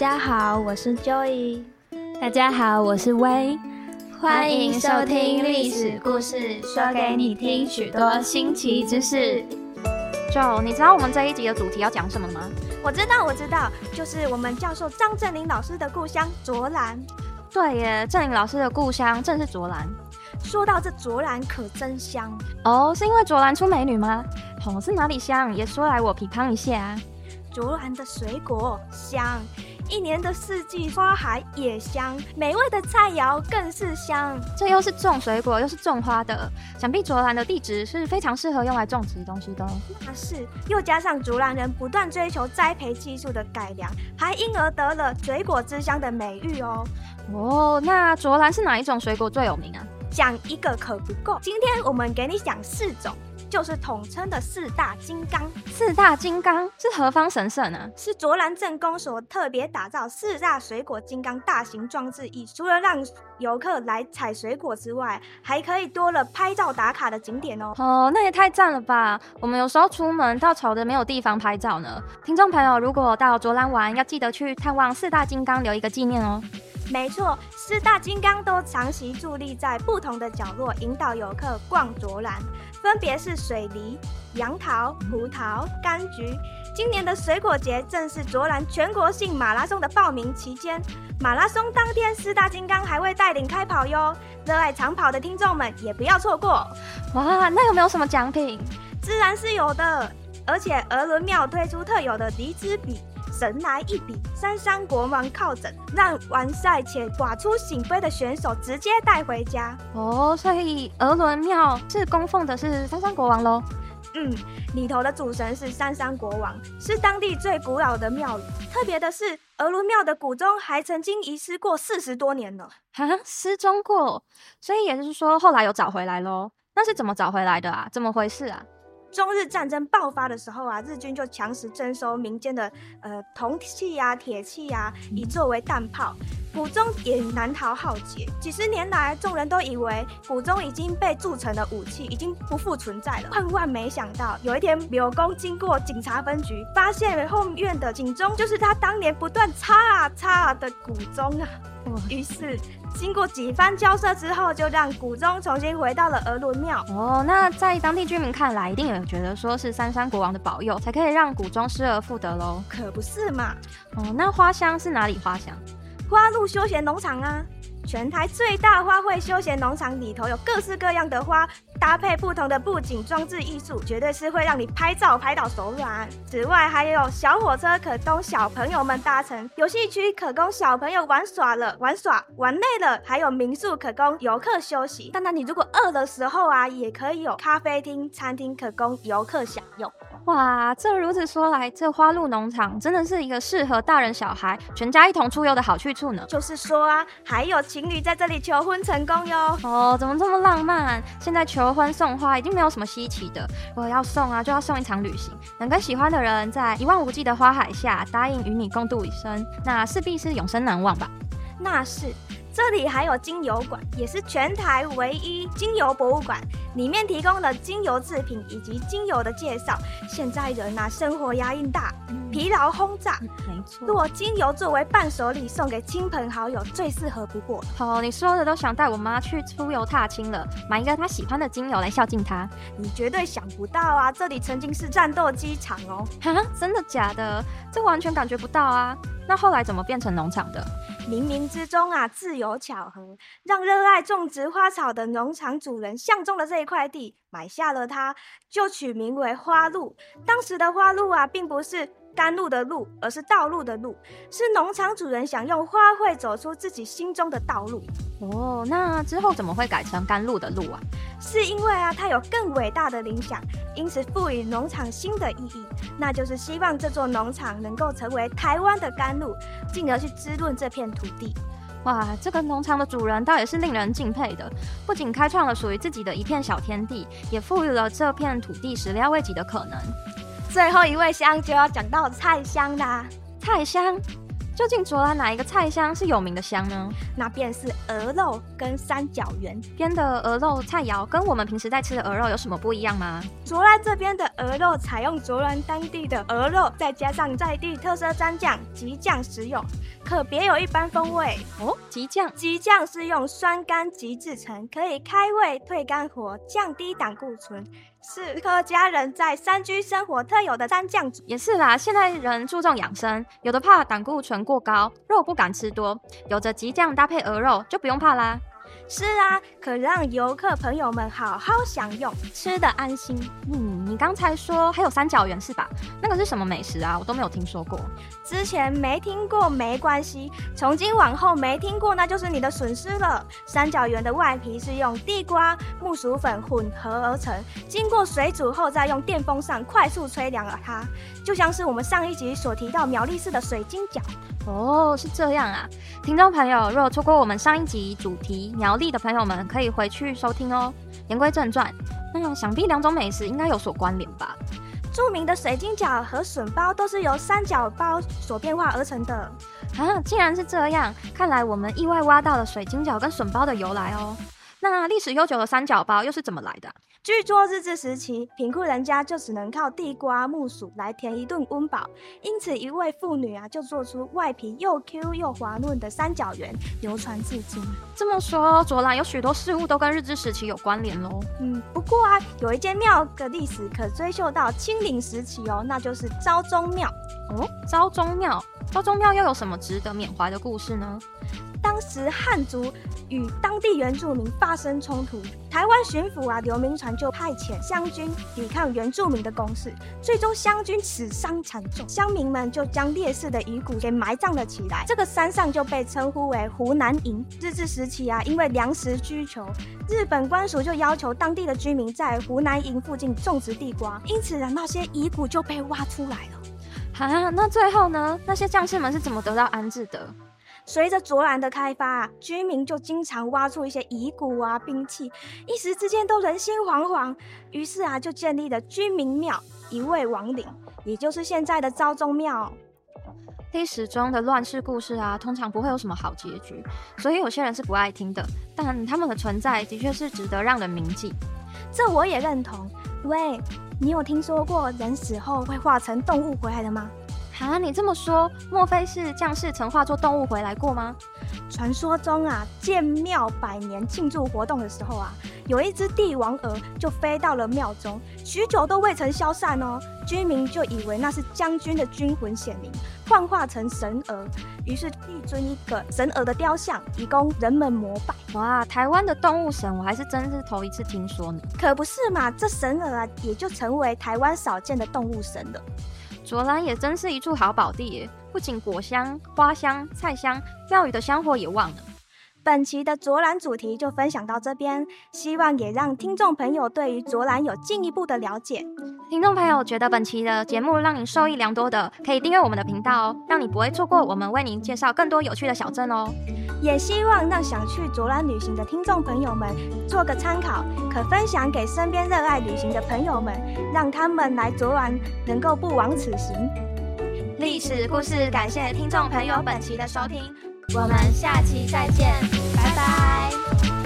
家好，我是 Joy。大家好，我是薇。欢迎收听历史故事，说给你听许多新奇知识。就你知道我们这一集的主题要讲什么吗？我知道，我知道，就是我们教授张振林老师的故乡卓兰。对耶，振林老师的故乡正是卓兰。说到这卓兰可真香哦，是因为卓兰出美女吗？哦，是哪里香？也说来我品尝一下啊。卓兰的水果香，一年的四季花海也香，美味的菜肴更是香。这又是种水果又是种花的，想必卓兰的地质是非常适合用来种植东西的。那是，又加上卓兰人不断追求栽培技术的改良，还因而得了水果之乡的美誉哦。哦，那卓兰是哪一种水果最有名啊？讲一个可不够，今天我们给你讲四种。就是统称的四大金刚。四大金刚是何方神圣呢？是卓兰镇公所特别打造四大水果金刚大型装置艺术，除了让游客来采水果之外，还可以多了拍照打卡的景点哦。哦，那也太赞了吧！我们有时候出门到吵的没有地方拍照呢。听众朋友，如果到卓兰玩，要记得去探望四大金刚，留一个纪念哦。没错，四大金刚都长期伫立在不同的角落，引导游客逛卓兰。分别是水梨、杨桃、葡萄、柑橘。今年的水果节正是卓兰全国性马拉松的报名期间。马拉松当天，四大金刚还会带领开跑哟。热爱长跑的听众们也不要错过。哇，那有没有什么奖品？自然是有的，而且鹅伦庙推出特有的梨汁笔。神来一笔，三山国王靠枕，让完赛且寡出醒杯的选手直接带回家。哦，所以鹅伦庙是供奉的是三山国王喽？嗯，里头的主神是三山国王，是当地最古老的庙宇。特别的是，鹅伦庙的古钟还曾经遗失过四十多年呢。哈，失踪过，所以也就是说后来有找回来喽？那是怎么找回来的啊？怎么回事啊？中日战争爆发的时候啊，日军就强势征收民间的呃铜器呀、铁器呀，以作为弹炮。古钟也难逃浩劫。几十年来，众人都以为古钟已经被铸成的武器，已经不复存在了。万万没想到，有一天柳公经过警察分局，发现后院的警钟就是他当年不断擦啊擦的古钟啊。于是。经过几番交涉之后，就让古钟重新回到了鹅伦庙。哦，那在当地居民看来，一定有觉得说是三山国王的保佑，才可以让古钟失而复得喽？可不是嘛？哦，那花香是哪里花香？花鹿休闲农场啊。全台最大花卉休闲农场里头有各式各样的花，搭配不同的布景装置艺术，绝对是会让你拍照拍到手软。此外，还有小火车可供小朋友们搭乘，游戏区可供小朋友玩耍了，玩耍玩累了，还有民宿可供游客休息。当然，你如果饿的时候啊，也可以有咖啡厅、餐厅可供游客享用。哇，这如此说来，这花鹿农场真的是一个适合大人小孩全家一同出游的好去处呢。就是说啊，还有情侣在这里求婚成功哟。哦，怎么这么浪漫？现在求婚送花已经没有什么稀奇的，如果要送啊，就要送一场旅行，能跟喜欢的人在一望无际的花海下答应与你共度一生，那势必是永生难忘吧？那是。这里还有精油馆，也是全台唯一精油博物馆，里面提供了精油制品以及精油的介绍。现在人呐，生活压力大，疲劳轰炸，没错。若精油作为伴手礼送给亲朋好友，最适合不过。哦，你说的都想带我妈去出游踏青了，买一个她喜欢的精油来孝敬她。你绝对想不到啊，这里曾经是战斗机场哦。哈，真的假的？这完全感觉不到啊。那后来怎么变成农场的？冥冥之中啊，自有巧合，让热爱种植花草的农场主人相中了这一块地，买下了它，就取名为花路。当时的花路啊，并不是。甘露的露，而是道路的路，是农场主人想用花卉走出自己心中的道路。哦，那之后怎么会改成甘露的路啊？是因为啊，它有更伟大的理想，因此赋予农场新的意义，那就是希望这座农场能够成为台湾的甘露，进而去滋润这片土地。哇，这个农场的主人倒也是令人敬佩的，不仅开创了属于自己的一片小天地，也赋予了这片土地始料未及的可能。最后一位香就要讲到菜香啦，菜香究竟卓兰哪一个菜香是有名的香呢？那便是鹅肉跟三角圆边的鹅肉菜肴跟我们平时在吃的鹅肉有什么不一样吗？卓兰这边的鹅肉采用卓兰当地的鹅肉，再加上在地特色蘸酱及酱食用，可别有一般风味哦。极酱，极酱是用酸甘极制成，可以开胃退肝火，降低胆固醇。是客家人在山居生活特有的三酱，也是啦。现在人注重养生，有的怕胆固醇过高，肉不敢吃多，有着极酱搭配鹅肉就不用怕啦。是啊，可让游客朋友们好好享用，吃的安心。嗯，你刚才说还有三角圆是吧？那个是什么美食啊？我都没有听说过。之前没听过没关系，从今往后没听过那就是你的损失了。三角圆的外皮是用地瓜、木薯粉混合而成，经过水煮后再用电风扇快速吹凉了它，就像是我们上一集所提到苗栗市的水晶饺。哦，是这样啊，听众朋友，如果错过我们上一集主题苗栗的朋友们，可以回去收听哦。言归正传，想必两种美食应该有所关联吧？著名的水晶饺和笋包都是由三角包所变化而成的啊！既然是这样，看来我们意外挖到了水晶饺跟笋包的由来哦。那历史悠久的三角包又是怎么来的？据说日治时期，贫苦人家就只能靠地瓜、木薯来填一顿温饱，因此一位妇女啊，就做出外皮又 Q 又滑嫩的三角圆，流传至今。这么说，卓兰有许多事物都跟日治时期有关联喽。嗯，不过啊，有一间庙的历史可追溯到清领时期哦，那就是昭宗庙。哦，昭宗庙，昭宗庙又有什么值得缅怀的故事呢？当时汉族与当地原住民发生冲突，台湾巡抚啊刘铭传就派遣湘军抵抗原住民的攻势，最终湘军死伤惨重，乡民们就将烈士的遗骨给埋葬了起来。这个山上就被称呼为湖南营。日治时期啊，因为粮食需求，日本官署就要求当地的居民在湖南营附近种植地瓜，因此啊，那些遗骨就被挖出来了。啊，那最后呢？那些将士们是怎么得到安置的？随着卓兰的开发，居民就经常挖出一些遗骨啊、兵器，一时之间都人心惶惶。于是啊，就建立了居民庙，一位王陵，也就是现在的昭宗庙。历史中的乱世故事啊，通常不会有什么好结局，所以有些人是不爱听的。但他们的存在的确是值得让人铭记，这我也认同。喂，你有听说过人死后会化成动物回来的吗？啊，你这么说，莫非是将士曾化作动物回来过吗？传说中啊，建庙百年庆祝活动的时候啊，有一只帝王鹅就飞到了庙中，许久都未曾消散哦。居民就以为那是将军的军魂显灵，幻化成神鹅，于是立尊一个神鹅的雕像，以供人们膜拜。哇，台湾的动物神，我还是真是头一次听说呢。可不是嘛，这神鹅啊，也就成为台湾少见的动物神了。卓兰也真是一处好宝地，不仅果香、花香、菜香，庙宇的香火也旺了。本期的卓兰主题就分享到这边，希望也让听众朋友对于卓兰有进一步的了解。听众朋友觉得本期的节目让您受益良多的，可以订阅我们的频道哦，让你不会错过我们为您介绍更多有趣的小镇哦。也希望让想去卓兰旅行的听众朋友们做个参考，可分享给身边热爱旅行的朋友们，让他们来卓兰能够不枉此行。历史故事，感谢听众朋友本期的收听，我们下期再见，拜拜。